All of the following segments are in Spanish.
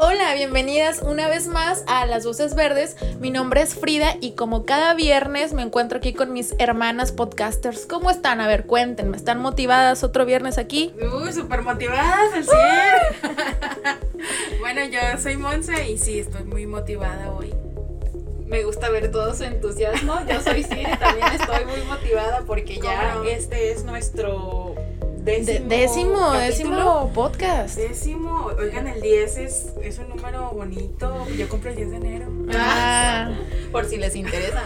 Hola, bienvenidas una vez más a Las Voces Verdes. Mi nombre es Frida y como cada viernes me encuentro aquí con mis hermanas podcasters. ¿Cómo están? A ver, cuéntenme, ¿están motivadas otro viernes aquí? Uy, súper motivadas al 100. bueno, yo soy Monse y sí, estoy muy motivada hoy. Me gusta ver todo su entusiasmo. Yo soy Siri, también estoy muy motivada porque ya este es nuestro décimo, décimo, décimo, podcast. Décimo, oigan, el 10 es, es un número bonito. Yo compro el 10 de enero. Ah, por si les interesa.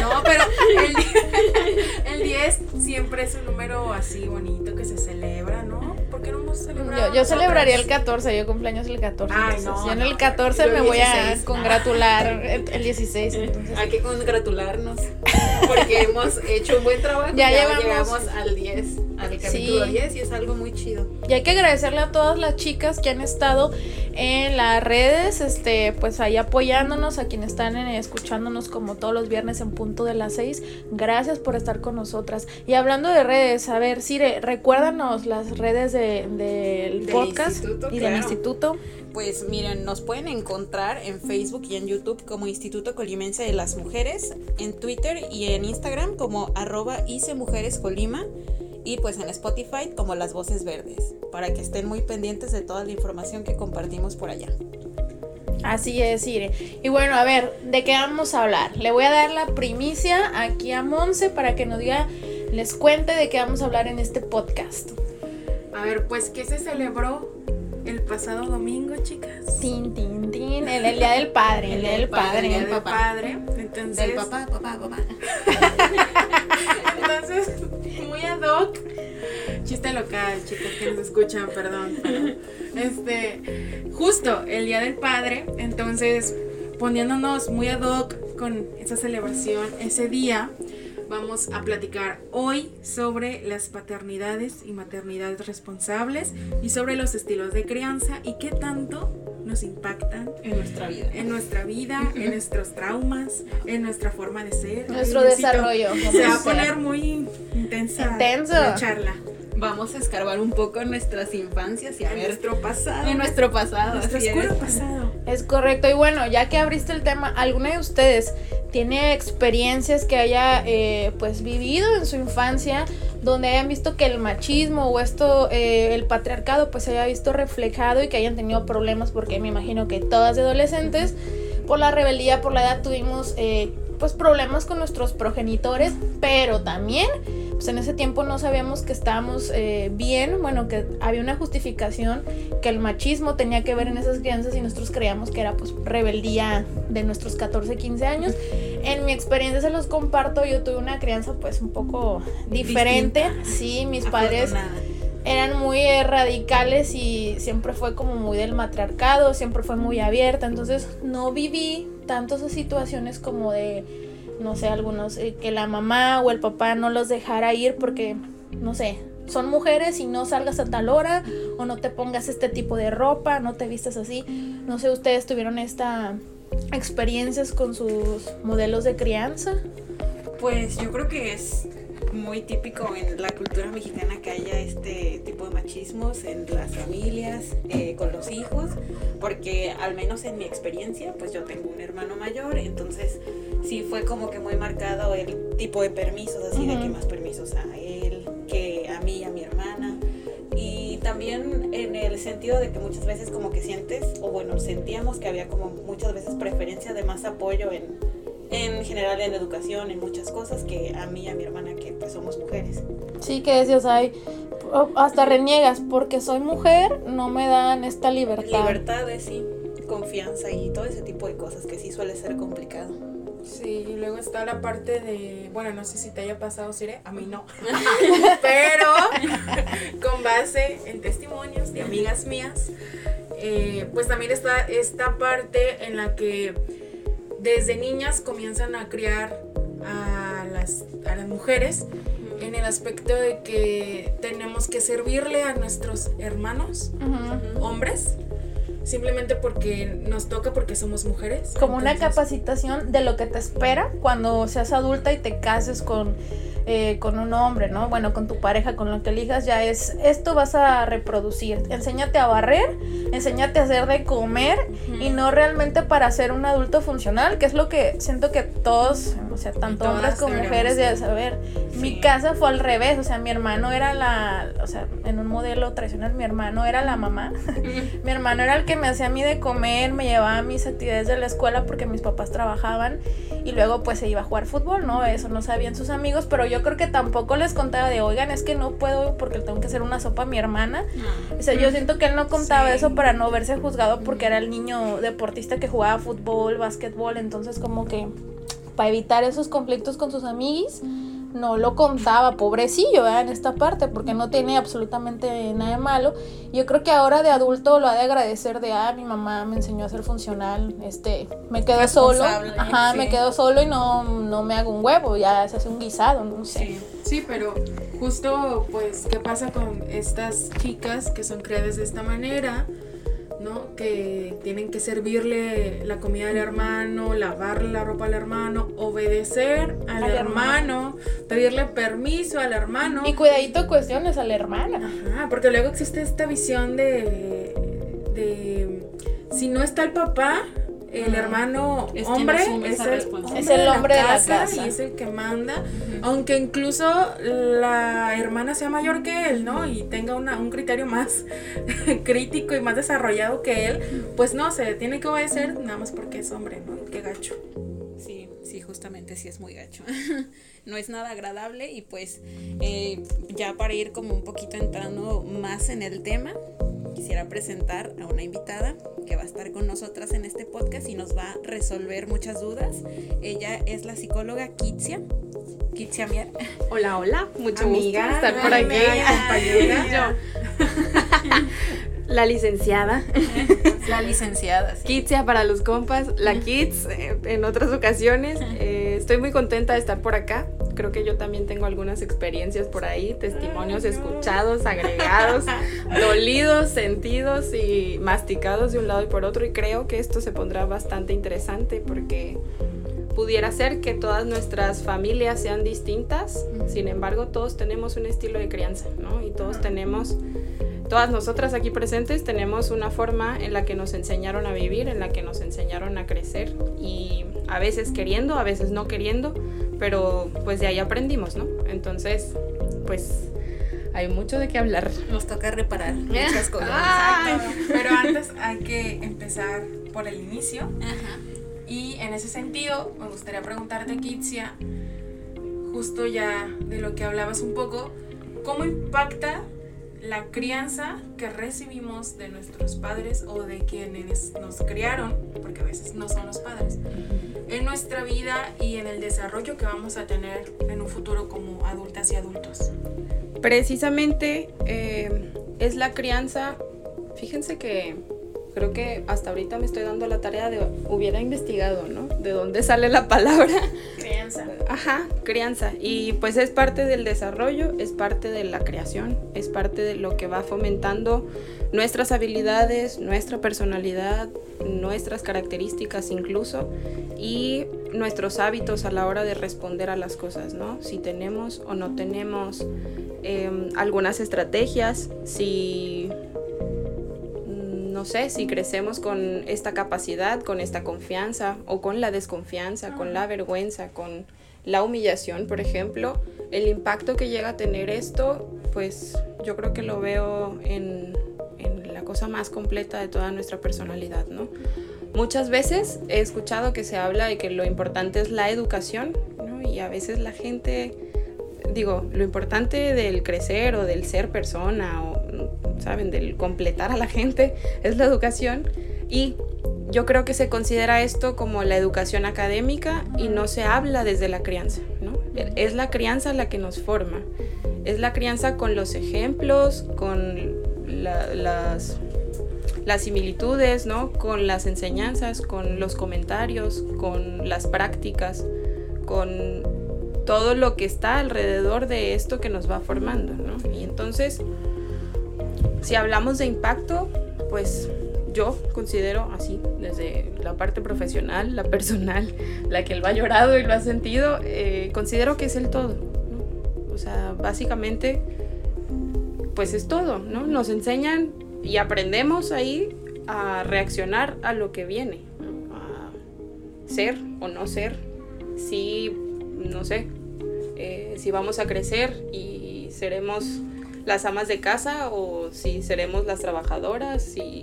no, pero el, el 10 siempre es un número así bonito que se celebra, ¿no? Yo, yo celebraría el 14, yo cumpleaños el 14. Ay, no, yo en el 14 me voy a congratular el, el 16. Entonces. Hay que congratularnos porque hemos hecho un buen trabajo. Ya, ya llevamos llegamos al 10, al capítulo 10 y es algo muy chido. Y hay que agradecerle a todas las chicas que han estado en las redes, este, pues ahí apoyándonos, a quienes están eh, escuchándonos como todos los viernes en punto de las 6. Gracias por estar con nosotras. Y hablando de redes, a ver, Sire, recuérdanos las redes del de, podcast y del instituto. Pues miren, nos pueden encontrar en Facebook y en YouTube como Instituto Colimense de las Mujeres, en Twitter y en Instagram como arroba ICE Mujeres Colima y pues en Spotify como Las Voces Verdes, para que estén muy pendientes de toda la información que compartimos por allá. Así es, Sire. Y bueno, a ver, ¿de qué vamos a hablar? Le voy a dar la primicia aquí a Monse para que nos diga, les cuente de qué vamos a hablar en este podcast. A ver, pues, ¿qué se celebró el pasado domingo, chicas? Tin, tin, tin. El, el día del padre, el día del padre. El día del papá. padre. Entonces, Del papá, papá, papá. Entonces, muy ad hoc. Chiste local, chicos que nos escuchan, perdón. este, justo el Día del Padre, entonces, poniéndonos muy ad hoc con esa celebración, ese día, vamos a platicar hoy sobre las paternidades y maternidades responsables y sobre los estilos de crianza y qué tanto nos impactan En nuestra vida. en nuestra vida, en nuestros traumas, en nuestra forma de ser. Nuestro desarrollo. Se va a poner muy intensa Intenso. la charla. Vamos a escarbar un poco en nuestras infancias y a En ver nuestro pasado. en nuestro pasado. nuestro oscuro es. pasado. Es correcto. Y bueno, ya que abriste el tema, ¿alguna de ustedes tiene experiencias que haya eh, pues vivido en su infancia donde hayan visto que el machismo o esto, eh, el patriarcado, pues se haya visto reflejado y que hayan tenido problemas? Porque me imagino que todas de adolescentes, por la rebeldía, por la edad, tuvimos eh, pues problemas con nuestros progenitores, pero también pues en ese tiempo no sabíamos que estábamos eh, bien, bueno, que había una justificación, que el machismo tenía que ver en esas crianzas y nosotros creíamos que era pues rebeldía de nuestros 14, 15 años. En mi experiencia se los comparto, yo tuve una crianza pues un poco diferente, Distinta. sí, mis padres eran muy eh, radicales y siempre fue como muy del matriarcado, siempre fue muy abierta, entonces no viví tanto esas situaciones como de, no sé, algunos, eh, que la mamá o el papá no los dejara ir porque, no sé, son mujeres y no salgas a tal hora o no te pongas este tipo de ropa, no te vistas así. No sé, ustedes tuvieron esta experiencias con sus modelos de crianza. Pues yo creo que es muy típico en la cultura mexicana que haya este tipo de machismos en las familias, eh, con los hijos, porque al menos en mi experiencia, pues yo tengo un hermano mayor, entonces sí fue como que muy marcado el tipo de permisos, así de que más permisos a él, que a mí y a mi hermana. Y también en el sentido de que muchas veces como que sientes, o bueno, sentíamos que había como muchas veces preferencia de más apoyo en, en general en educación, en muchas cosas, que a mí y a mi hermana que pues somos mujeres. Sí, que decías, ay, o- hasta reniegas, porque soy mujer, no me dan esta libertad. Libertad es sí, confianza y todo ese tipo de cosas que sí suele ser complicado. Sí, y luego está la parte de, bueno, no sé si te haya pasado, Sire, a mí no, pero con base en testimonios de amigas mías, eh, pues también está esta parte en la que desde niñas comienzan a criar a las, a las mujeres en el aspecto de que tenemos que servirle a nuestros hermanos, hombres, simplemente porque nos toca porque somos mujeres. Como una capacitación de lo que te espera cuando seas adulta y te cases con, eh, con un hombre, ¿no? Bueno, con tu pareja, con lo que elijas, ya es, esto vas a reproducir. Enséñate a barrer, enséñate a hacer de comer y no realmente para ser un adulto funcional, que es lo que siento que todos, o sea, tanto hombres como mujeres de- deben saber. Mi casa fue al revés, o sea, mi hermano era la, o sea, en un modelo tradicional, mi hermano era la mamá. mi hermano era el que me hacía a mí de comer, me llevaba a mis actividades de la escuela porque mis papás trabajaban y luego pues se iba a jugar fútbol, ¿no? Eso no sabían sus amigos, pero yo creo que tampoco les contaba de, oigan, es que no puedo porque tengo que hacer una sopa a mi hermana. O sea, yo siento que él no contaba Sí. eso para no verse juzgado porque era el niño deportista que jugaba fútbol, básquetbol, entonces como que para evitar esos conflictos con sus amiguis, no lo contaba, pobrecillo, ¿verdad? En esta parte, porque no tiene absolutamente nada de malo. Yo creo que ahora de adulto lo ha de agradecer de, ah, mi mamá me enseñó a ser funcional, este, me quedo solo, ajá, sí. me quedo solo y no, no me hago un huevo, ya se hace un guisado, no sé. Sí, sí, pero justo, pues, ¿qué pasa con estas chicas que son creadas de esta manera? ¿No? Que tienen que servirle la comida al hermano, lavarle la ropa al hermano, obedecer al, Al hermano, pedirle permiso al hermano. Y cuidadito cuestiones a la hermana. Ajá, porque luego existe esta visión de, de si no está el papá, el Mm. hermano Es hombre es el, responsabilidad. Es el hombre de la casa. y es el que manda, aunque incluso la hermana sea mayor que él, ¿no? Y tenga una, un criterio más crítico y más desarrollado que él, pues no, se tiene que obedecer nada más porque es hombre, ¿no? Qué gacho. Sí, sí, justamente sí es muy gacho. no es nada agradable y pues eh, ya para ir como un poquito entrando más en el tema, quisiera presentar a una invitada que va a estar con nosotras en este podcast y nos va a resolver muchas dudas. Ella es la psicóloga Kitsia. Kitsia Mier. Hola, hola, mucho Amiga, gusto estar por aquí. compañera. La licenciada, La licenciada. sí. Kitsia para los compas, la Kits eh, en otras ocasiones. Eh, estoy muy contenta de estar por acá. Creo que yo también tengo algunas experiencias por ahí, testimonios escuchados, agregados, dolidos, sentidos y masticados de un lado y por otro. Y creo que esto se pondrá bastante interesante porque pudiera ser que todas nuestras familias sean distintas, sin embargo todos tenemos un estilo de crianza, ¿no? Y todos tenemos, todas nosotras aquí presentes tenemos una forma en la que nos enseñaron a vivir, en la que nos enseñaron a crecer y a veces queriendo, a veces no queriendo, pero pues de ahí aprendimos, ¿no? Entonces, pues hay mucho de qué hablar. Nos toca reparar muchas cosas. Exacto. Pero antes hay que empezar por el inicio. Ajá. Y en ese sentido, me gustaría preguntarte, Kitsia, justo ya de lo que hablabas un poco, ¿cómo impacta la crianza que recibimos de nuestros padres o de quienes nos criaron, porque a veces no son los padres, en nuestra vida y en el desarrollo que vamos a tener en un futuro como adultas y adultos? Precisamente eh, es la crianza. Fíjense que creo que hasta ahorita me estoy dando la tarea de hubiera investigado, ¿no? De dónde sale la palabra. Crianza. Ajá, crianza. Y pues es parte del desarrollo, es parte de la creación, es parte de lo que va fomentando nuestras habilidades, nuestra personalidad, nuestras características incluso y nuestros hábitos a la hora de responder a las cosas, ¿no? Si tenemos o no tenemos eh, algunas estrategias, si no sé, si crecemos con esta capacidad, con esta confianza o con la desconfianza, con la vergüenza, con la humillación, por ejemplo, el impacto que llega a tener esto, pues yo creo que lo veo en, en la cosa más completa de toda nuestra personalidad, ¿no? Muchas veces he escuchado que se habla de que lo importante es la educación, ¿no? Y a veces la gente, digo, lo importante del crecer o del ser persona o, ¿saben?, del completar a la gente es la educación. Y yo creo que se considera esto como la educación académica y no se habla desde la crianza, ¿no? Es la crianza la que nos forma. Es la crianza con los ejemplos, con la- las las similitudes, ¿no? Con las enseñanzas, con los comentarios, con las prácticas, con todo lo que está alrededor de esto que nos va formando, ¿no? Y entonces, si hablamos de impacto, pues yo considero así, desde la parte profesional, la personal, la que lo ha llorado y lo ha sentido, eh, considero que es el todo. O sea, básicamente, pues es todo, ¿no? Nos enseñan y aprendemos ahí a reaccionar a lo que viene, a ser o no ser, si, no sé, eh, si vamos a crecer y seremos las amas de casa o si seremos las trabajadoras, si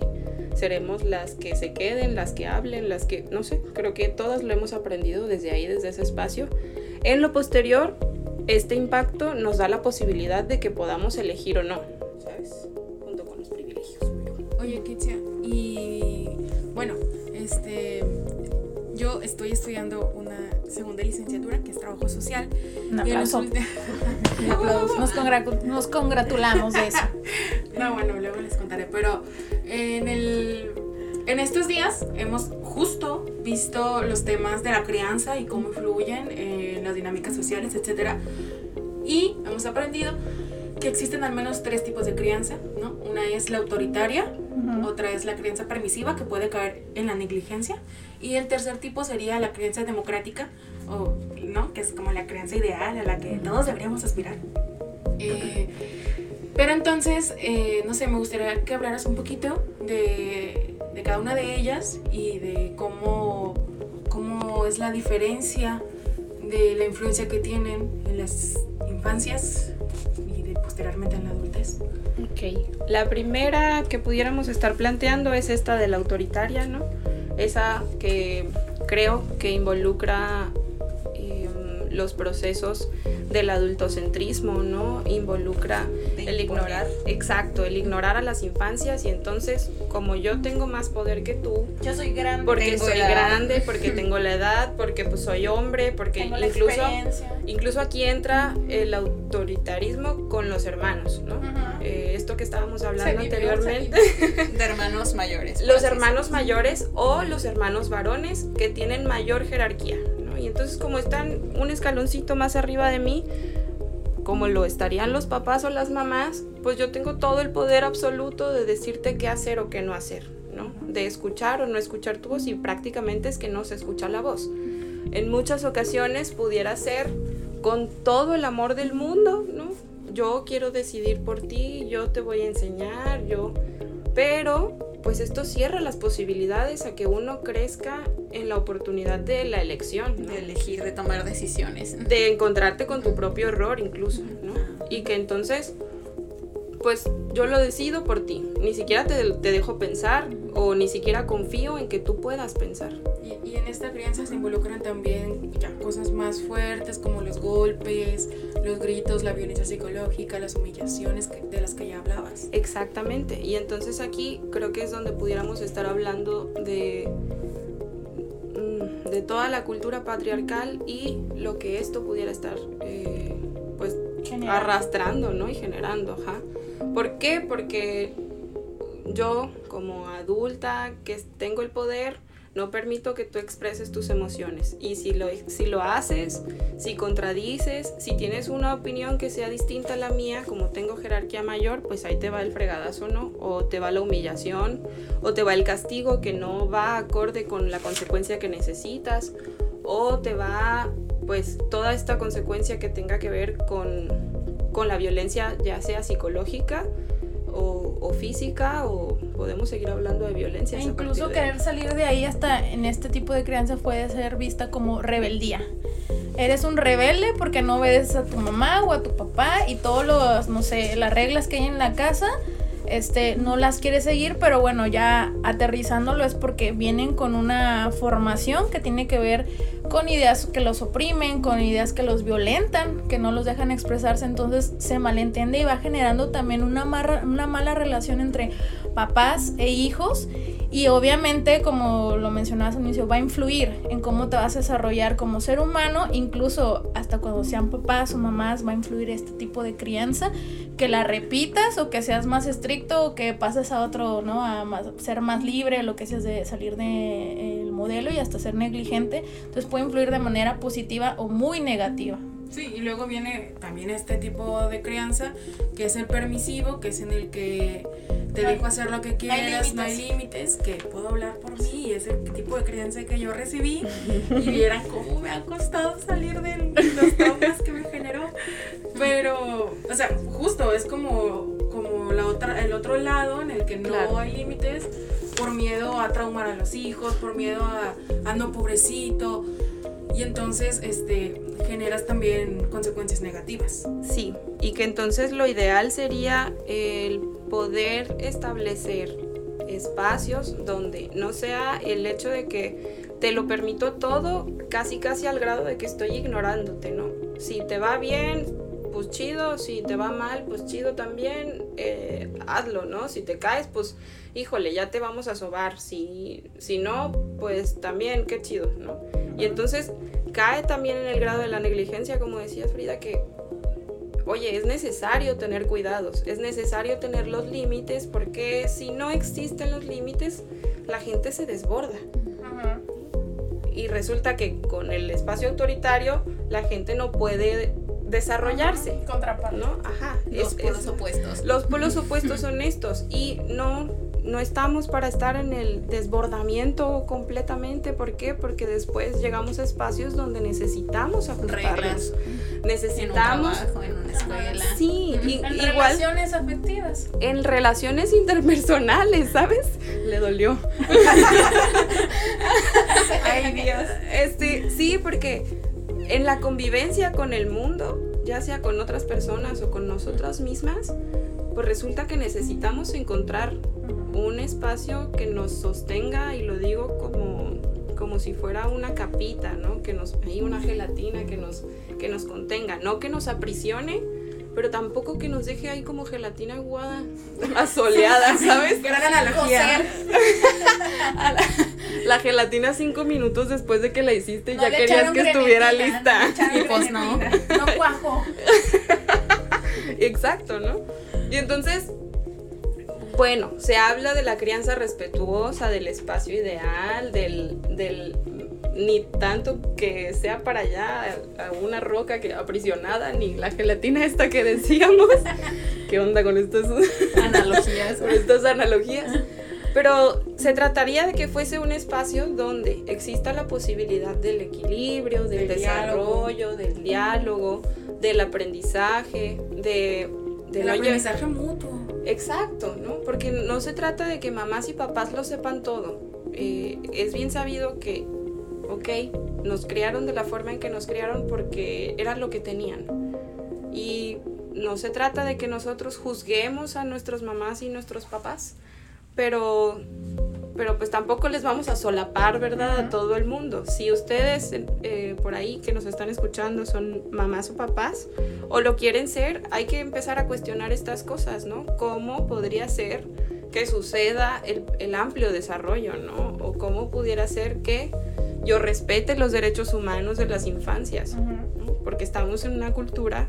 seremos las que se queden, las que hablen, las que, no sé, creo que todas lo hemos aprendido desde ahí, desde ese espacio. En lo posterior, este impacto nos da la posibilidad de que podamos elegir o no, ¿sabes? Junto con los privilegios. Oye, Kitsia, y bueno, este, yo estoy estudiando una segunda licenciatura que es trabajo social. Un aplauso. Un aplauso. Nos, nos congratulamos de eso. No, bueno, luego les contaré, pero en el en estos días hemos justo visto los temas de la crianza y cómo influyen en las dinámicas sociales, etcétera. Y hemos aprendido que existen al menos tres tipos de crianza, ¿no? Una es la autoritaria, Otra es la crianza permisiva que puede caer en la negligencia. Y el tercer tipo sería la crianza democrática o no que es como la crianza ideal a la que todos deberíamos aspirar. Eh, pero entonces eh, no sé me gustaría que hablaras un poquito de, de cada una de ellas y de cómo cómo es la diferencia de la influencia que tienen en las infancias y de, posteriormente en la adultez La primera que pudiéramos estar planteando es esta de la autoritaria, ¿no? Esa que creo que involucra los procesos del adultocentrismo, ¿no? Involucra el ignorar, exacto, el ignorar a las infancias y entonces como yo tengo más poder que tú, Yo soy grande. porque soy grande, porque tengo la edad, porque pues soy hombre, porque Tengo incluso incluso aquí entra el autoritarismo con los hermanos, ¿no? Eh, esto que estábamos hablando vive, anteriormente, De hermanos mayores. los hermanos mayores o los hermanos varones que tienen mayor jerarquía. Y entonces como están un escaloncito más arriba de mí, como lo estarían los papás o las mamás, pues yo tengo todo el poder absoluto de decirte qué hacer o qué no hacer, ¿no? De escuchar o no escuchar tu voz y prácticamente es que no se escucha la voz. En muchas ocasiones pudiera ser con todo el amor del mundo, ¿no? Yo quiero decidir por ti, yo te voy a enseñar, yo... Pero, pues esto cierra las posibilidades a que uno crezca en la oportunidad de la elección, ¿no? De elegir, de tomar decisiones. de encontrarte con tu propio error incluso, ¿no? Y que entonces, pues yo lo decido por ti, ni siquiera te, te dejo pensar o ni siquiera confío en que tú puedas pensar. Y, en esta crianza se involucran también ya cosas más fuertes como los golpes, los gritos, la violencia psicológica, las humillaciones que- de las que ya hablabas. Exactamente, y entonces aquí creo que es donde pudiéramos estar hablando de, mm, de toda la cultura patriarcal y lo que esto pudiera estar, eh, pues, Generando. arrastrando, ¿no? Y generando, ajá. ¿Por qué? Porque yo, como adulta que tengo el poder, no permito que tú expreses tus emociones. Y si lo, si lo haces, si contradices, si tienes una opinión que sea distinta a la mía, como tengo jerarquía mayor, pues ahí te va el fregadazo, ¿no? O te va la humillación, o te va el castigo que no va acorde con la consecuencia que necesitas, o te va, pues, toda esta consecuencia que tenga que ver con, con la violencia, ya sea psicológica o, o física, o podemos seguir hablando de violencia. E incluso querer salir de ahí hasta en este tipo de crianza puede ser vista como rebeldía. Eres un rebelde porque no obedeces a tu mamá o a tu papá y todos los, no sé, las reglas que hay en la casa, este, no las quieres seguir, pero bueno, ya aterrizándolo es porque vienen con una formación que tiene que ver con ideas que los oprimen, con ideas que los violentan, que no los dejan expresarse, entonces se malentiende y va generando también una, marra- una mala relación entre papás e hijos Y obviamente, como lo mencionabas al inicio, va a influir en cómo te vas a desarrollar como ser humano, incluso hasta cuando sean papás o mamás, va a influir este tipo de crianza, que la repitas o que seas más estricto o que pases a otro, ¿no? A ser más libre, lo que seas de salir del de, modelo y hasta ser negligente. Entonces puede influir de manera positiva o muy negativa. Sí, y luego viene también este tipo de crianza, que es el permisivo, que es en el que te dejo hacer lo que quieras, no hay límites, que puedo hablar por mí, y es el tipo de crianza que yo recibí, y vieran cómo me ha costado salir de los traumas que me generó. Pero, o sea, justo es como, como la otra, el otro lado en el que no hay límites, por miedo a traumar a los hijos, por miedo a, a no pobrecito. Y entonces, este, generas también consecuencias negativas. Sí, y que entonces lo ideal sería el poder establecer espacios donde no sea el hecho de que te lo permito todo casi casi al grado de que estoy ignorándote, ¿no? Si te va bien, pues chido, si te va mal, pues chido también, eh, hazlo, ¿no? Si te caes, pues híjole, ya te vamos a sobar, si, si no, pues también, qué chido, ¿no? Y entonces cae también en el grado de la negligencia, como decías Frida, que, oye, es necesario tener cuidados, es necesario tener los límites, porque si no existen los límites, la gente se desborda. Y resulta que con el espacio autoritario la gente no puede desarrollarse. Contraparte. ¿No? Ajá. Los polos opuestos. Los polos opuestos son estos. Y no no estamos para estar en el desbordamiento completamente. ¿Por qué? Porque después llegamos a espacios donde necesitamos ajustarnos. Necesitamos. En, un trabajo, en una escuela. Sí, y, en igual. relaciones afectivas. En relaciones interpersonales, ¿sabes? Le dolió. Ay, Dios. Este, sí, porque en la convivencia con el mundo, ya sea con otras personas o con nosotras mismas, pues resulta que necesitamos encontrar un espacio que nos sostenga, y lo digo como, como si fuera una capita, ¿no? Que nos, hay una gelatina que nos, que nos contenga, no que nos aprisione, pero tampoco que nos deje ahí como gelatina aguada, asoleada, ¿sabes? Gran analogía. la, la, gelatina cinco minutos después de que la hiciste ya querías que estuviera lista. y pues no. No cuajo. Exacto, ¿no? Y entonces, bueno, se habla de la crianza respetuosa, del espacio ideal, del, del ni tanto que sea para allá a una roca que aprisionada, ni la gelatina esta que decíamos. ¿Qué onda con estas analogías? con estas analogías. Pero se trataría de que fuese un espacio donde exista la posibilidad del equilibrio, del, desarrollo, del diálogo, del aprendizaje, de del aprendizaje mutuo. Exacto, ¿no? Porque no se trata de que mamás y papás lo sepan todo. Eh, es bien sabido que, ok, nos criaron de la forma en que nos criaron porque era lo que tenían. Y no se trata de que nosotros juzguemos a nuestras mamás y nuestros papás, pero pero pues tampoco les vamos a solapar, ¿verdad? A todo el mundo. Si ustedes eh, por ahí que nos están escuchando son mamás o papás o lo quieren ser, hay que empezar a cuestionar estas cosas, ¿no? ¿Cómo podría ser que suceda el, el amplio desarrollo, ¿no? O cómo pudiera ser que yo respete los derechos humanos de las infancias, porque estamos en una cultura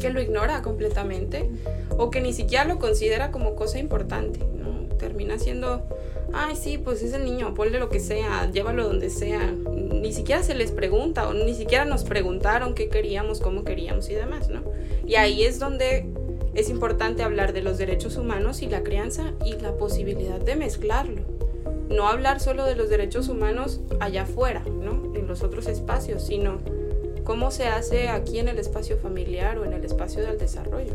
que lo ignora completamente o que ni siquiera lo considera como cosa importante, ¿no? Termina siendo ay, sí, pues es el niño, ponle lo que sea, llévalo donde sea. Ni siquiera se les pregunta ni siquiera nos preguntaron qué queríamos, cómo queríamos y demás, ¿no? Y ahí es donde es importante hablar de los derechos humanos y la crianza y la posibilidad de mezclarlo. No hablar solo de los derechos humanos allá afuera, ¿no? En los otros espacios, sino cómo se hace aquí en el espacio familiar o en el espacio del desarrollo.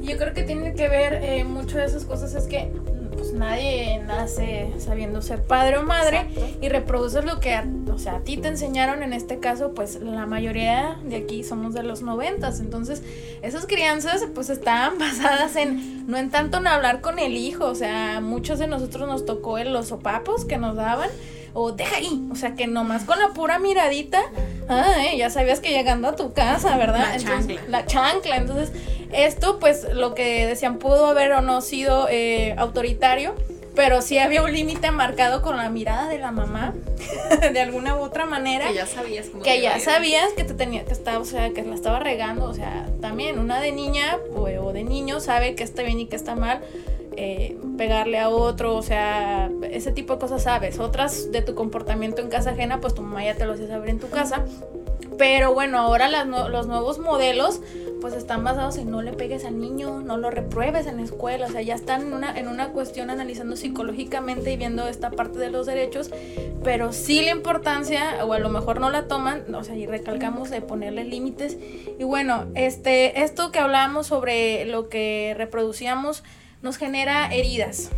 Yo creo que tiene que ver eh, mucho de esas cosas, es que pues nadie nace sabiendo ser padre o madre y reproduces lo que, o sea, a ti te enseñaron. En este caso, pues la mayoría de aquí somos de los noventas, entonces esas crianzas pues estaban basadas en, no en tanto en hablar con el hijo, o sea, muchos de nosotros nos tocó en los sopapos que nos daban o deja ahí, o sea, que nomás con la pura miradita, ah, eh, ya sabías que llegando a tu casa, ¿verdad? La chancla. La chancla, entonces esto, pues lo que decían pudo haber o no sido eh, autoritario, pero sí había un límite marcado con la mirada de la mamá, de alguna u otra manera. Que ya sabías cómo que ya sabías que te tenía que estar, o sea, que la estaba regando, o sea, también una de niña o, o de niño sabe que está bien y que está mal. Eh, pegarle a otro, o sea, ese tipo de cosas sabes. Otras de tu comportamiento en casa ajena, pues tu mamá ya te lo hacía saber en tu casa. Pero bueno, ahora los nuevos modelos pues están basados en no le pegues al niño, no lo repruebes en la escuela, o sea, ya están en una, en una cuestión analizando psicológicamente y viendo esta parte de los derechos, pero sí la importancia, o a lo mejor no la toman, o sea, y recalcamos de ponerle límites. Y bueno, este, esto que hablábamos sobre lo que reproducíamos nos genera heridas,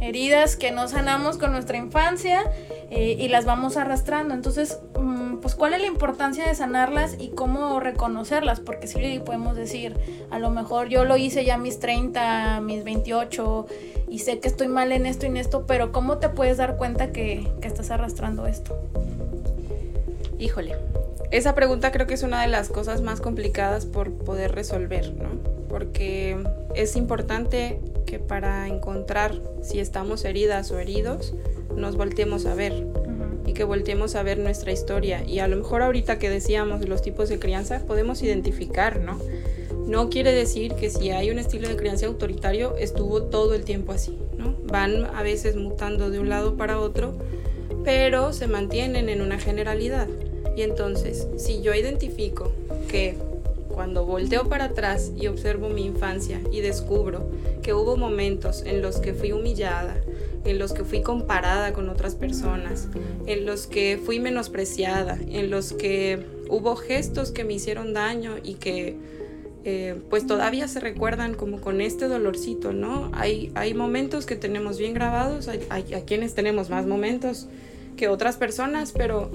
heridas que no sanamos con nuestra infancia eh, y las vamos arrastrando. Entonces, mm, pues, ¿cuál es la importancia de sanarlas y cómo reconocerlas? Porque sí podemos decir, a lo mejor yo lo hice ya a mis 30, mis 28 y sé que estoy mal en esto y en esto, pero ¿cómo te puedes dar cuenta que, que estás arrastrando esto? Híjole, esa pregunta creo que es una de las cosas más complicadas por poder resolver, ¿no? Porque es importante que para encontrar si estamos heridas o heridos, nos volteemos a ver y que volteemos a ver nuestra historia. Y a lo mejor ahorita que decíamos los tipos de crianza, podemos identificar, ¿no? No quiere decir que si hay un estilo de crianza autoritario estuvo todo el tiempo así, ¿no? Van a veces mutando de un lado para otro, pero se mantienen en una generalidad. Y entonces, si yo identifico que cuando volteo para atrás y observo mi infancia y descubro que hubo momentos en los que fui humillada, en los que fui comparada con otras personas, en los que fui menospreciada, en los que hubo gestos que me hicieron daño y que eh, pues todavía se recuerdan como con este dolorcito, ¿no? Hay, momentos que tenemos bien grabados, hay, hay, hay quienes tenemos más momentos que otras personas, pero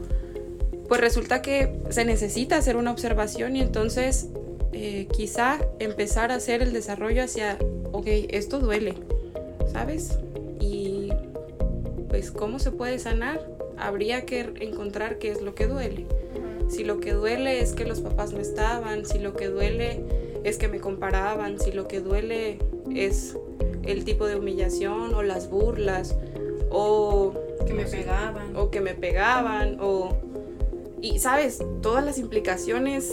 pues resulta que se necesita hacer una observación y entonces eh, quizá empezar a hacer el desarrollo hacia, ok, esto duele, ¿sabes? Y pues cómo se puede sanar, habría que encontrar qué es lo que duele. Si lo que duele es que los papás no estaban, si lo que duele es que me comparaban, si lo que duele es el tipo de humillación o las burlas o Que me no sé, pegaban. o que me pegaban o y sabes todas las implicaciones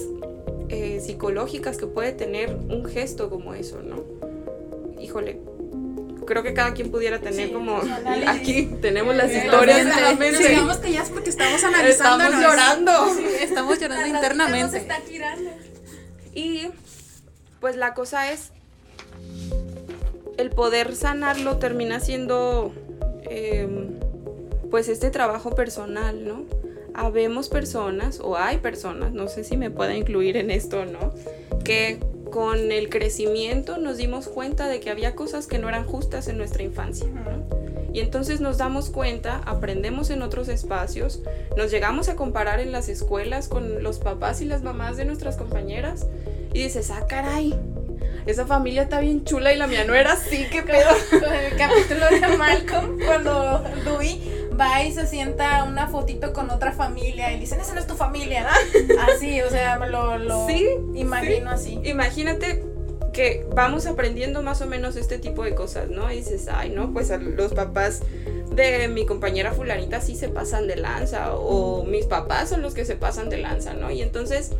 eh, psicológicas que puede tener un gesto como eso no híjole creo que cada quien pudiera tener Sí, como aquí tenemos las Eh, historias en mente. la mente Digamos que ya es porque estamos analizando. estamos llorando Estamos llorando internamente. Y pues la cosa es, el poder sanarlo termina siendo em, pues este trabajo personal, ¿no? Habemos personas, o hay personas, no sé si me pueda incluir en esto o no, que con el crecimiento nos dimos cuenta de que había cosas que no eran justas en nuestra infancia, ¿no? Y entonces nos damos cuenta, aprendemos en otros espacios, nos llegamos a comparar en las escuelas con los papás y las mamás de nuestras compañeras y dices, ah, caray, esa familia está bien chula y la mía no era así, qué pedo. Con el capítulo de Malcolm, cuando Dewey va y se sienta una fotito con otra familia y dicen, esa no es tu familia, ¿no? Así, o sea, lo, lo Sí, imagino así. Imagínate que vamos aprendiendo más o menos este tipo de cosas, ¿no? Y dices, ay, no, pues a los papás de mi compañera fulanita sí se pasan de lanza o mis papás son los que se pasan de lanza, ¿no? Y entonces,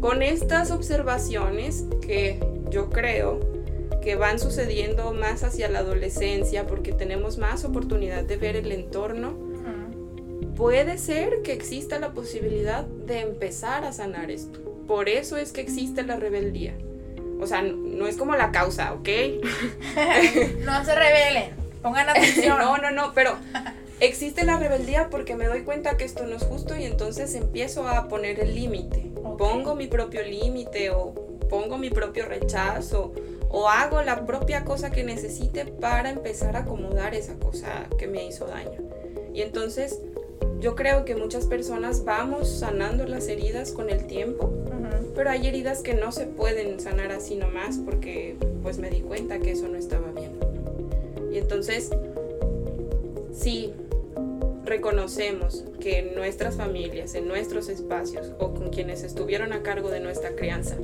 con estas observaciones que yo creo que van sucediendo más hacia la adolescencia porque tenemos más oportunidad de ver el entorno, puede ser que exista la posibilidad de empezar a sanar esto. Por eso es que existe la rebeldía. O sea, no, es como la causa, ¿ok? No se rebelen, pongan atención. no, no, no, pero existe la rebeldía porque me doy cuenta que esto no es justo y entonces empiezo a poner el límite. Ok. Pongo mi propio límite o pongo mi propio rechazo o hago la propia cosa que necesite para empezar a acomodar esa cosa que me hizo daño. Y entonces yo creo que muchas personas vamos sanando las heridas con el tiempo, pero hay heridas que no se pueden sanar así nomás porque pues me di cuenta que eso no estaba bien. Y entonces, si reconocemos que en nuestras familias, en nuestros espacios o con quienes estuvieron a cargo de nuestra crianza,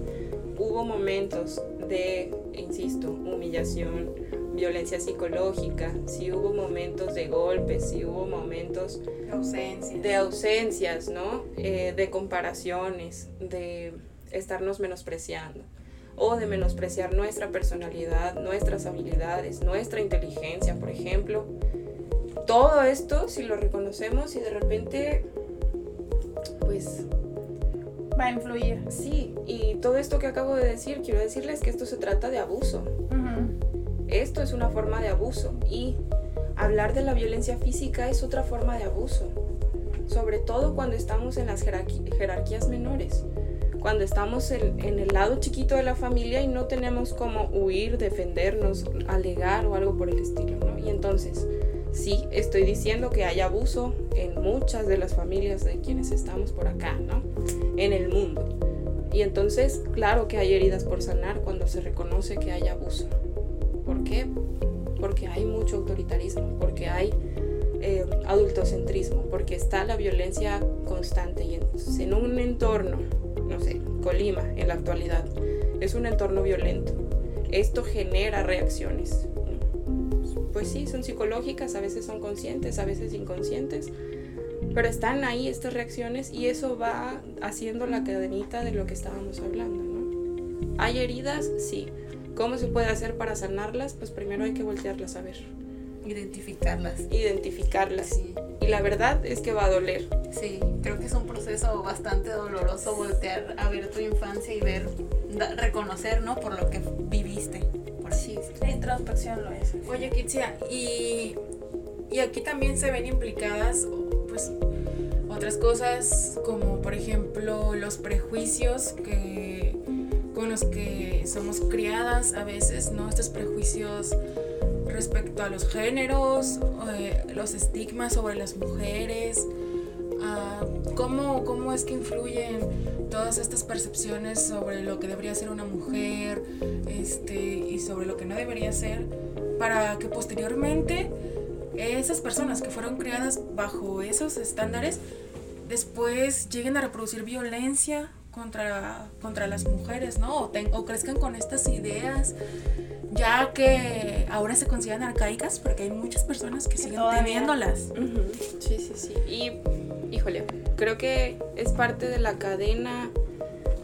hubo momentos de, insisto, humillación violencia psicológica, si hubo momentos de golpes, si hubo momentos Ausencia. de ausencias, ¿no? Eh, de comparaciones, de estarnos menospreciando o de menospreciar nuestra personalidad, nuestras habilidades, nuestra inteligencia, por ejemplo. Todo esto, si lo reconocemos y de repente, Va a influir. sí, y todo esto que acabo de decir, quiero decirles que esto se trata de abuso. Esto es una forma de abuso y hablar de la violencia física es otra forma de abuso, sobre todo cuando estamos en las jerarquías menores, cuando estamos en, en el lado chiquito de la familia y no tenemos como huir, defendernos, alegar o algo por el estilo, ¿no? Y entonces, sí, estoy diciendo que hay abuso en muchas de las familias de quienes estamos por acá, ¿no? En el mundo. Y entonces, claro que hay heridas por sanar cuando se reconoce que hay abuso. ¿Por qué? Porque hay mucho autoritarismo, porque hay eh, adultocentrismo, porque está la violencia constante. Y entonces, en un entorno, no sé, Colima en la actualidad, es un entorno violento. Esto genera reacciones. Pues sí, son psicológicas, a veces son conscientes, a veces inconscientes, pero están ahí estas reacciones y eso va haciendo la cadenita de lo que estábamos hablando, ¿no? ¿Hay heridas? Sí. ¿Cómo se puede hacer para sanarlas? Pues primero hay que voltearlas a ver, Identificarlas. identificarlas. Sí, Y la verdad es que va a doler. sí, creo que es un proceso bastante doloroso voltear a ver tu infancia y ver, da- reconocer, ¿no? Por lo que viviste. Por decirlo. La introspección lo es. Oye, Kitsia, y, y aquí también se ven implicadas, pues, otras cosas como, por ejemplo, los prejuicios que, con los que somos criadas a veces, ¿no? Estos prejuicios respecto a los géneros, eh, los estigmas sobre las mujeres, ah, ¿cómo, cómo es que influyen todas estas percepciones sobre lo que debería ser una mujer este, y sobre lo que no debería ser, para que posteriormente esas personas que fueron criadas bajo esos estándares después lleguen a reproducir violencia contra, contra las mujeres, ¿no? O, ten- o crezcan con estas ideas, ya que ahora se consideran arcaicas, porque hay muchas personas que siguen todavía- teniéndolas. Sí, sí, sí. Y, híjole, creo que es parte de la cadena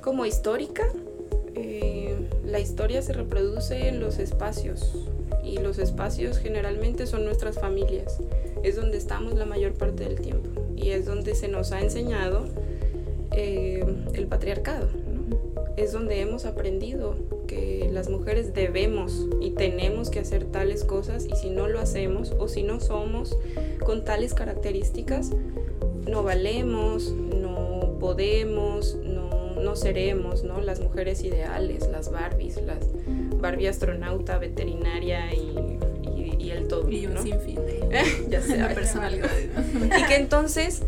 como histórica. La historia se reproduce en los espacios y los espacios generalmente son nuestras familias. Es donde estamos la mayor parte del tiempo y es donde se nos ha enseñado eh, el patriarcado. Es donde hemos aprendido que las mujeres debemos y tenemos que hacer tales cosas y si no lo hacemos o si no somos con tales características, no valemos, no podemos, no, seremos, ¿no? Las mujeres ideales, las Barbies, las Barbie astronauta, veterinaria y, y- y el todo. Y un ¿no? sinfín de, ya ay, personalidades. y que entonces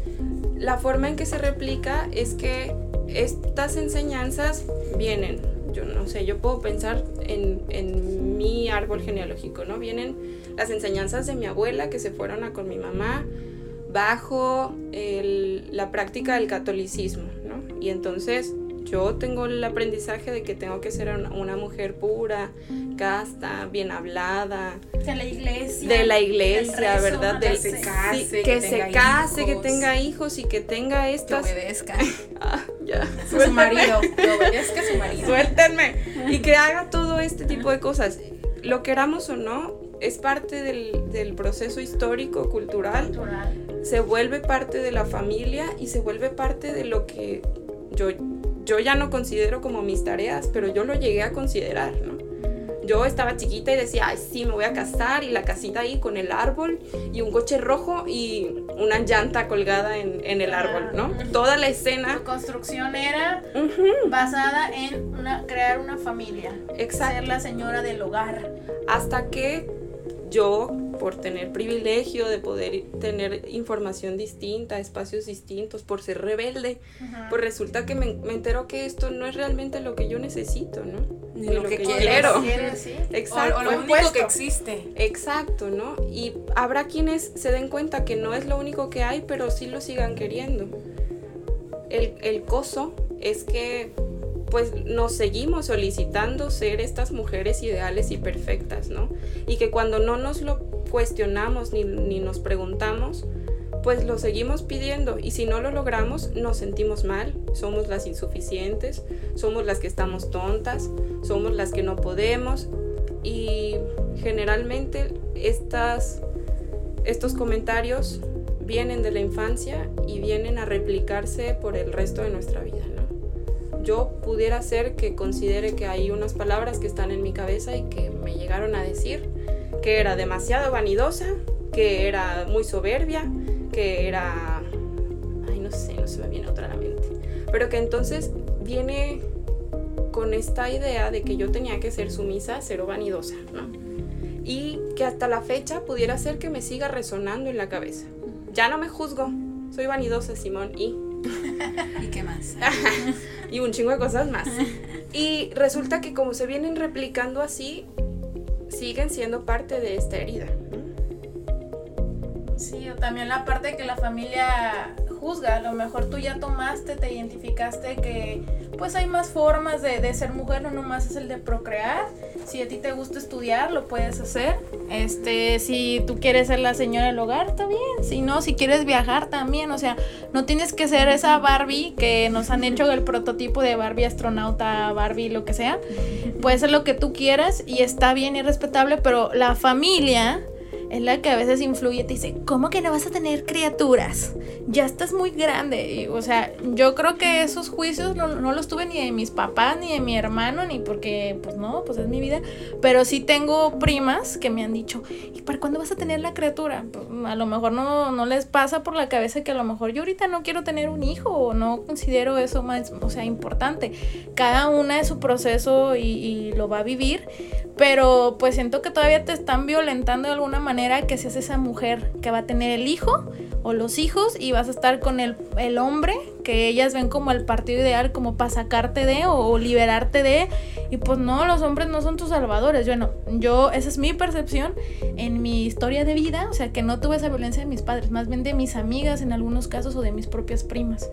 la forma en que se replica es que estas enseñanzas vienen, yo no sé, yo puedo pensar en, en mi árbol genealógico, ¿no? Vienen las enseñanzas de mi abuela que se fueron a con mi mamá bajo el- la práctica del catolicismo, ¿no? Y entonces yo tengo el aprendizaje de que tengo que ser una, mujer pura, casta, bien hablada, De la iglesia. de la iglesia, rezo, ¿verdad? Que se sí, case, que, que se case, que tenga hijos y que tenga Que estas. obedezca. Ah, ya. A su marido, lo obedezca a su marido. Suéltenme. Y que haga todo este tipo de cosas. Lo queramos o no, es parte del, del proceso histórico, cultural. Cultural. Se vuelve parte de la familia y se vuelve parte de lo que yo, yo ya no considero como mis tareas, pero yo lo llegué a considerar, ¿no? Yo estaba chiquita y decía, ay, sí, me voy a casar y la casita ahí con el árbol y un coche rojo y una llanta colgada en, en el árbol, ¿no? Toda la escena. Su construcción era basada en una, crear una familia. Exacto. Ser la señora del hogar. hasta que yo, por tener privilegio de poder tener información distinta, espacios distintos, por ser rebelde, pues resulta que me, me entero que esto no es realmente lo que yo necesito, ¿no? Ni lo que quieres. quiero. Sí. Exacto. O, o lo único puesto. que existe. Exacto, ¿no? Y habrá quienes se den cuenta que no es lo único que hay, pero sí lo sigan queriendo. El, el coso es que pues nos seguimos solicitando ser estas mujeres ideales y perfectas, ¿no? Y que cuando no nos lo cuestionamos ni, ni nos preguntamos, pues lo seguimos pidiendo y si no lo logramos nos sentimos mal, somos las insuficientes, somos las que estamos tontas, somos las que no podemos y generalmente estas, estos comentarios vienen de la infancia y vienen a replicarse por el resto de nuestra vida. Yo pudiera ser que considere que hay unas palabras que están en mi cabeza y que me llegaron a decir que era demasiado vanidosa, que era muy soberbia, que era... Ay, no sé, no se me viene otra a la mente. Pero que entonces viene con esta idea de que yo tenía que ser sumisa, cero vanidosa, ¿no? Y que hasta la fecha pudiera ser que me siga resonando en la cabeza. Ya no me juzgo, soy vanidosa, Simón, y... ¿Y qué más? y un chingo de cosas más. Y resulta que como se vienen replicando así, siguen siendo parte de esta herida. Sí, o también la parte que la familia juzga, a lo mejor tú ya tomaste, te identificaste que pues hay más formas de, ser mujer, no nomás es el de procrear. Si a ti te gusta estudiar, lo puedes hacer. Este, si tú quieres ser la señora del hogar, está bien. Si no, si quieres viajar también. O sea, no tienes que ser esa Barbie que nos han hecho el prototipo de Barbie astronauta, Barbie, lo que sea. Puede ser lo que tú quieras y está bien y respetable, pero la familia es la que a veces influye, te dice, ¿cómo que no vas a tener criaturas? Ya estás muy grande. Y, o sea, yo creo que esos juicios no, no, los tuve ni de mis papás, ni de mi hermano, ni porque, pues no, pues es mi vida. Pero sí tengo primas que me han dicho, ¿y para cuándo vas a tener la criatura? Pues, a lo mejor no, no les pasa por la cabeza que a lo mejor yo ahorita no quiero tener un hijo o no considero eso más, o sea, importante. Cada una es su proceso y, y lo va a vivir pero pues siento que todavía te están violentando de alguna manera que seas esa mujer que va a tener el hijo o los hijos y vas a estar con el, el hombre que ellas ven como el partido ideal como para sacarte de o, liberarte de y pues no, los hombres no son tus salvadores. Bueno, yo, esa es mi percepción en mi historia de vida, o sea que no tuve esa violencia de mis padres, más bien de mis amigas en algunos casos o de mis propias primas.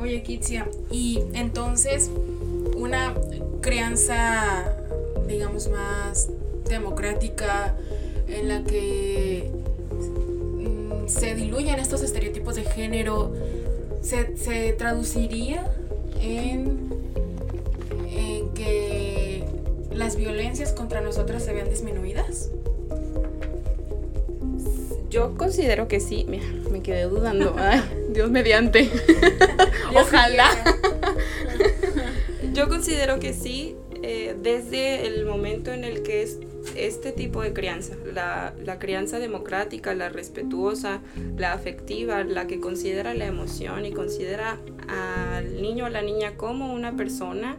Oye, Kitsia, y entonces una crianza digamos, más democrática, en la que mm, se diluyen estos estereotipos de género, se, se traduciría en, en, que las violencias contra nosotras se vean disminuidas? Yo considero que sí. Mira, me quedé dudando. Ay, Dios mediante. Ojalá. Yo considero que sí, eh, desde el momento en el que es este tipo de crianza, la, la, crianza democrática, la respetuosa, la afectiva, la que considera la emoción y considera al niño o a la niña como una persona,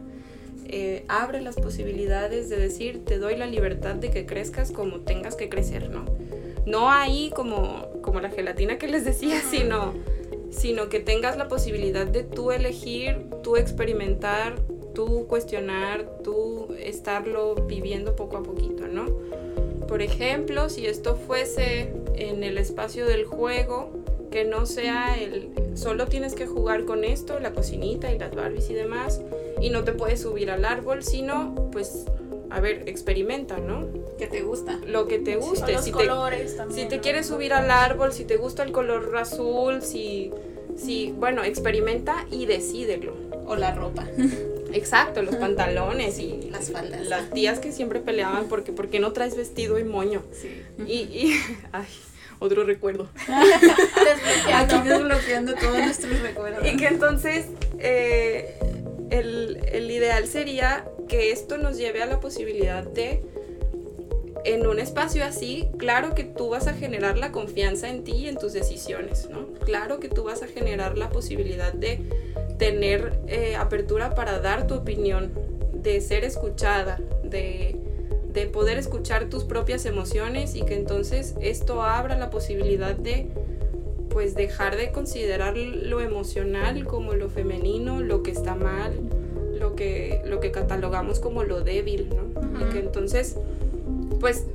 eh, abre las posibilidades de decir, te doy la libertad de que crezcas como tengas que crecer, ¿no? No ahí como, como la gelatina que les decía, sino, sino que tengas la posibilidad de tú elegir, tú experimentar, tú cuestionar, tú estarlo viviendo poco a poquito, ¿no? Por ejemplo, si esto fuese en el espacio del juego, que no sea el solo tienes que jugar con esto, la cocinita y las Barbies y demás, y no te puedes subir al árbol, sino pues a ver, experimenta, ¿no? Que te gusta. Lo que te guste. los si colores te, también, si te ¿no? quieres subir al árbol, si te gusta el color azul, si, si, bueno, experimenta y decídelo. O la ropa. Exacto, los pantalones y las faldas. Las tías que siempre peleaban porque ¿por qué no traes vestido y moño? Sí. Y, y ay, otro recuerdo. Aquí desbloqueando todos nuestros recuerdos. Y que entonces eh, el, el ideal sería que esto nos lleve a la posibilidad de en un espacio así, claro que tú vas a generar la confianza en ti y en tus decisiones, ¿no? Claro que tú vas a generar la posibilidad de tener eh, apertura para dar tu opinión, de ser escuchada, de, de, poder escuchar tus propias emociones y que entonces esto abra la posibilidad de pues dejar de considerar lo emocional como lo femenino, lo que está mal, lo que, lo que catalogamos como lo débil, ¿no? Uh -huh. Y que entonces pues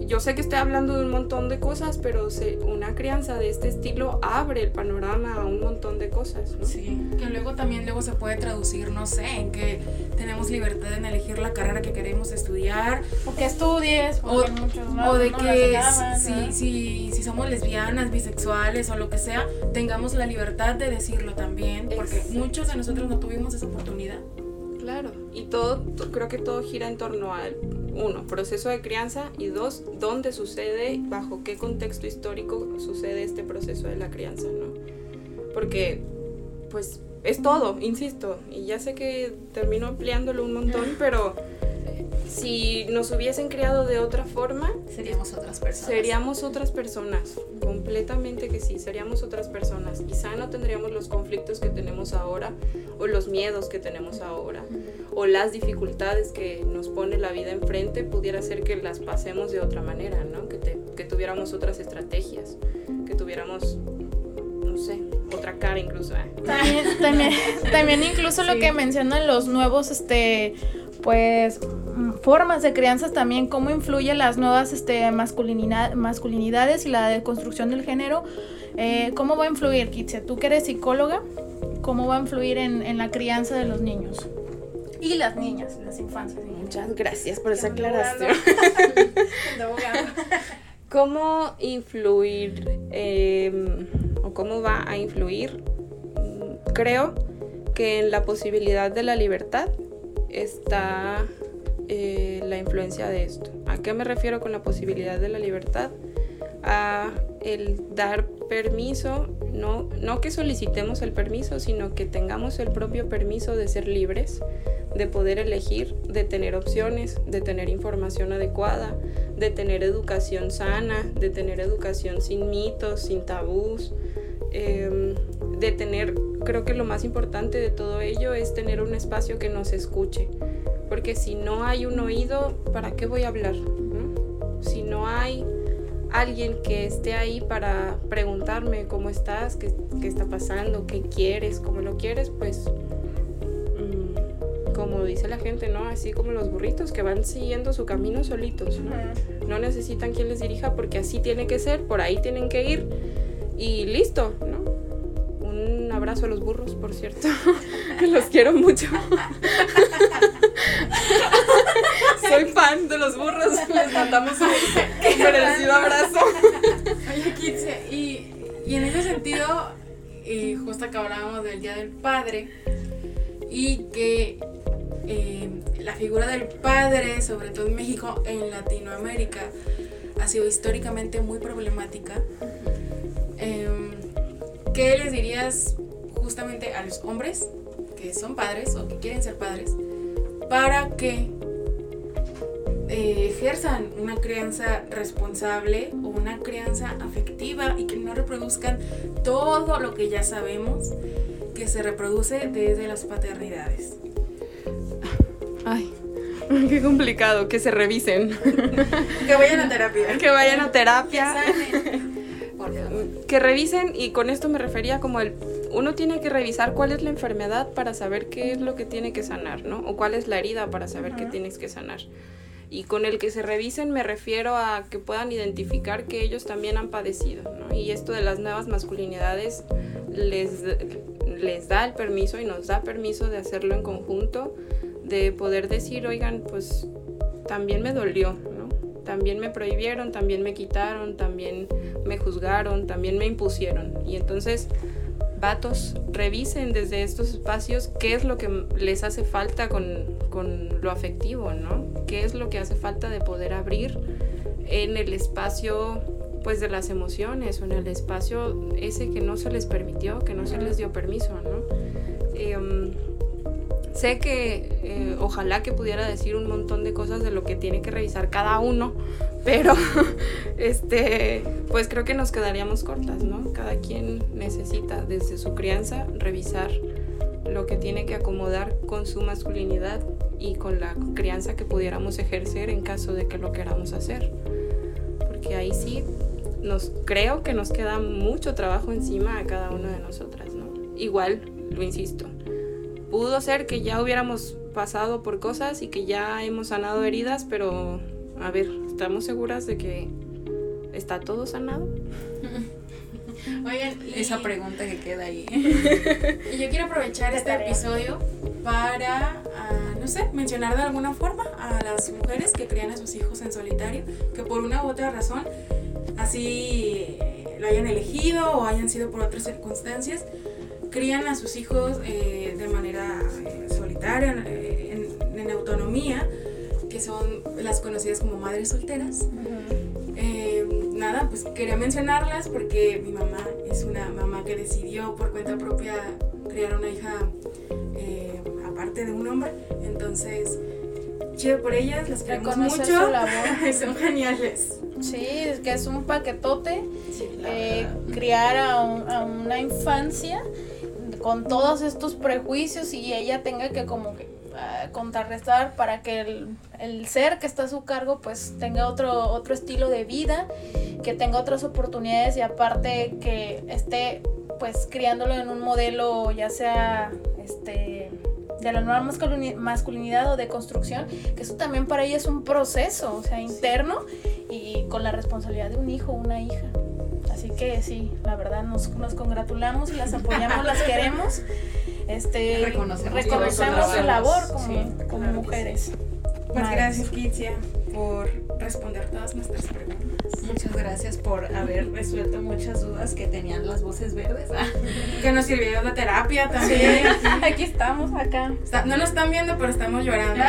yo sé que estoy hablando de un montón de cosas, pero se- una crianza de este estilo abre el panorama a un montón de cosas, ¿no? Sí, que luego también luego se puede traducir, no sé, en que tenemos libertad en elegir la carrera que queremos estudiar O que estudies, o, muchos no, o de no que si, ¿no? si, si somos lesbianas, bisexuales o lo que sea, tengamos la libertad de decirlo también, porque Exacto. muchos de nosotros no tuvimos esa oportunidad. Claro, y todo, to- creo que todo gira en torno al, uno, proceso de crianza y dos, dónde sucede, bajo qué contexto histórico sucede este proceso de la crianza, ¿no? Porque, pues, es todo, insisto, y ya sé que termino ampliándolo un montón, pero si nos hubiesen criado de otra forma, Seríamos otras personas. Seríamos otras personas, completamente que sí, seríamos otras personas. Quizá no tendríamos los conflictos que tenemos ahora, o los miedos que tenemos ahora, o las dificultades que nos pone la vida enfrente, pudiera ser que las pasemos de otra manera, ¿no? Que, te- que tuviéramos otras estrategias, que tuviéramos, no sé, otra cara incluso. ¿eh? También, también, también incluso lo Sí. que mencionan los nuevos, este, pues, formas de crianzas también, cómo influye las nuevas, este, masculinina- masculinidades y la deconstrucción del género, eh, cómo va a influir, Kitsia, tú que eres psicóloga, cómo va a influir en, en la crianza de los niños y las niñas, las infancias. Muchas gracias por esa aclaración. ¿Cómo influir eh, o cómo va a influir? Creo que en la posibilidad de la libertad está eh, la influencia de esto. ¿A qué me refiero con la posibilidad de la libertad? El dar permiso, no, no que solicitemos el permiso, sino que tengamos el propio permiso de ser libres, de poder elegir, de tener opciones, de tener información adecuada, de tener educación sana, de tener educación sin mitos, sin tabús, eh, de tener, creo que lo más importante de todo ello es tener un espacio que nos escuche, porque si no hay un oído, ¿para qué voy a hablar? Si no hay alguien que esté ahí para preguntarme cómo estás, qué, qué está pasando, qué quieres, cómo lo quieres, pues mm, como dice la gente, ¿no? Así como los burritos que van siguiendo su camino solitos, ¿no? No necesitan quien les dirija porque así tiene que ser, por ahí tienen que ir y listo, ¿no? Un abrazo a los burros, por cierto, que los quiero mucho. Soy fan de los burros, les mandamos un merecido abrazo. Oye, Kitse, y, y en ese sentido, eh, justo que hablábamos del Día del Padre, y que eh, la figura del padre, sobre todo en México, en Latinoamérica, ha sido históricamente muy problemática. Em, ¿Qué les dirías justamente a los hombres que son padres o que quieren ser padres para que eh, ejerzan una crianza responsable o una crianza afectiva y que no reproduzcan todo lo que ya sabemos que se reproduce desde las paternidades. Ay, qué complicado, que se revisen, Que vayan a terapia. que vayan a terapia. Que revisen y con esto me refería como el uno tiene que revisar cuál es la enfermedad para saber qué es lo que tiene que sanar, ¿no? O cuál es la herida para saber qué tienes que sanar. Y con el que se revisen me refiero a que puedan identificar que ellos también han padecido, ¿no? Y esto de las nuevas masculinidades les, les da el permiso y nos da permiso de hacerlo en conjunto, de poder decir, oigan, pues también me dolió, ¿no? También me prohibieron, también me quitaron, también me juzgaron, también me impusieron. Y entonces, vatos, revisen desde estos espacios qué es lo que les hace falta con, con lo afectivo, ¿no? ¿Qué es lo que hace falta de poder abrir en el espacio pues de las emociones o en el espacio ese que no se les permitió, que no se les dio permiso, ¿no? Em, sé que eh, ojalá que pudiera decir un montón de cosas de lo que tiene que revisar cada uno, pero este, pues creo que nos quedaríamos cortas, ¿no? Cada quien necesita desde su crianza revisar lo que tiene que acomodar con su masculinidad y con la crianza que pudiéramos ejercer en caso de que lo queramos hacer. Porque ahí sí nos creo que nos queda mucho trabajo encima a cada una de nosotras, ¿no? Igual, lo insisto, pudo ser que ya hubiéramos pasado por cosas y que ya hemos sanado heridas, pero a ver, ¿estamos seguras de que está todo sanado? Oigan, y- Esa pregunta que queda ahí. Y yo quiero aprovechar este tarea. episodio para, ah, no sé, mencionar de alguna forma a las mujeres que crían a sus hijos en solitario, que por una u otra razón, así lo hayan elegido o hayan sido por otras circunstancias, crían a sus hijos eh, de manera eh, solitaria, eh, en, en autonomía, que son las conocidas como madres solteras. Eh, nada, pues quería mencionarlas porque mi mamá es una mamá que decidió por cuenta propia criar una hija eh, aparte de un hombre. Entonces, chido por ellas, las queremos mucho. Son geniales. Sí, es que es un paquetote. Sí, eh, criar a, un- a una infancia con todos estos prejuicios y ella tenga que como que ah, contrarrestar para que el, el ser que está a su cargo pues tenga otro, otro estilo de vida, que tenga otras oportunidades y aparte que esté pues criándolo en un modelo ya sea este de la nueva masculini- masculinidad o de construcción, que eso también para ella es un proceso, o sea, interno y con la responsabilidad de un hijo o una hija. Así que sí, la verdad nos, nos congratulamos y las apoyamos, las queremos. Este, Reconocemos reconocemos su labor. como, Sí, como claro mujeres. Pues gracias, Kitsia, por responder todas nuestras preguntas. Muchas gracias por haber resuelto muchas dudas que tenían las voces verdes. Ah, Que nos sirvió la terapia también. Aquí estamos, acá. No nos están viendo, pero estamos llorando.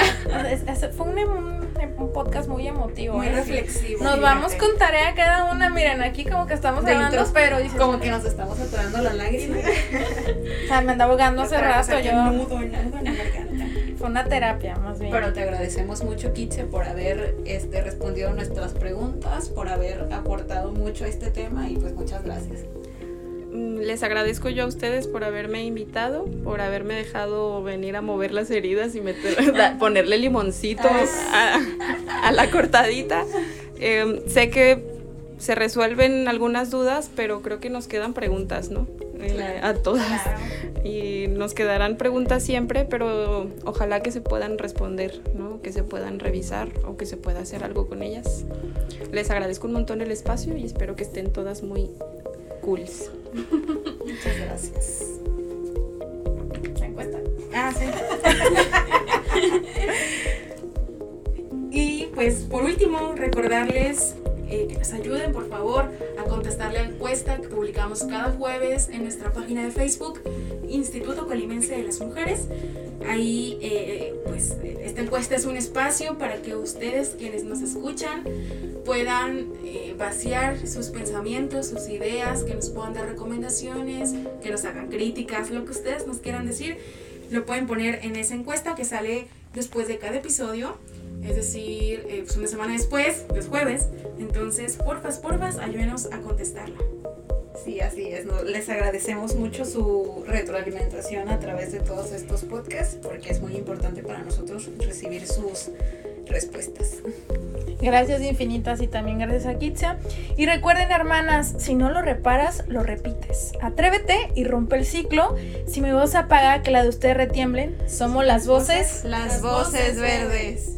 Es- fue un, un- un podcast muy emotivo. Muy ¿eh? reflexivo. Nos vamos con tarea cada una. Miren, aquí como que estamos De grabando, pero dices, Como que nos estamos atorando la lágrima. o sea, me andaba ahogando hace rato. Yo, nudo, garganta. Fue una terapia, más bien. Pero te agradecemos mucho, Kitse, por haber este, respondido nuestras preguntas, por haber aportado mucho a este tema y pues muchas gracias. Mm, Les agradezco yo a ustedes por haberme invitado, por haberme dejado venir a mover las heridas y meter, da- ponerle limoncito a, a la cortadita. Eh, sé que se resuelven algunas dudas, pero creo que nos quedan preguntas, ¿no? Eh, Claro. a todas. Y nos quedarán preguntas siempre, pero ojalá que se puedan responder, ¿no? Que se puedan revisar o que se pueda hacer algo con ellas. Les agradezco un montón el espacio y espero que estén todas muy cools. Muchas gracias. La encuesta. Ah, sí. y pues por último, recordarles eh, que nos ayuden por favor a contestar la encuesta que publicamos cada jueves en nuestra página de Facebook, Instituto Colimense de las Mujeres. Ahí, eh, pues, esta encuesta es un espacio para que ustedes, quienes nos escuchan, puedan eh, vaciar sus pensamientos, sus ideas, que nos puedan dar recomendaciones, que nos hagan críticas, lo que ustedes nos quieran decir, lo pueden poner en esa encuesta que sale después de cada episodio, es decir, eh, pues una semana después, los jueves. Entonces, porfas, porfas, ayúdenos a contestarla. Sí, así es. ¿no? Les agradecemos mucho su retroalimentación a través de todos estos podcasts porque es muy importante para nosotros recibir sus respuestas. Gracias infinitas y también gracias a Kitsia. Y recuerden, hermanas, si no lo reparas, lo repites. Atrévete y rompe el ciclo. Si mi voz apaga, que la de usted retiemblen. Somos las voces. Las voces verdes.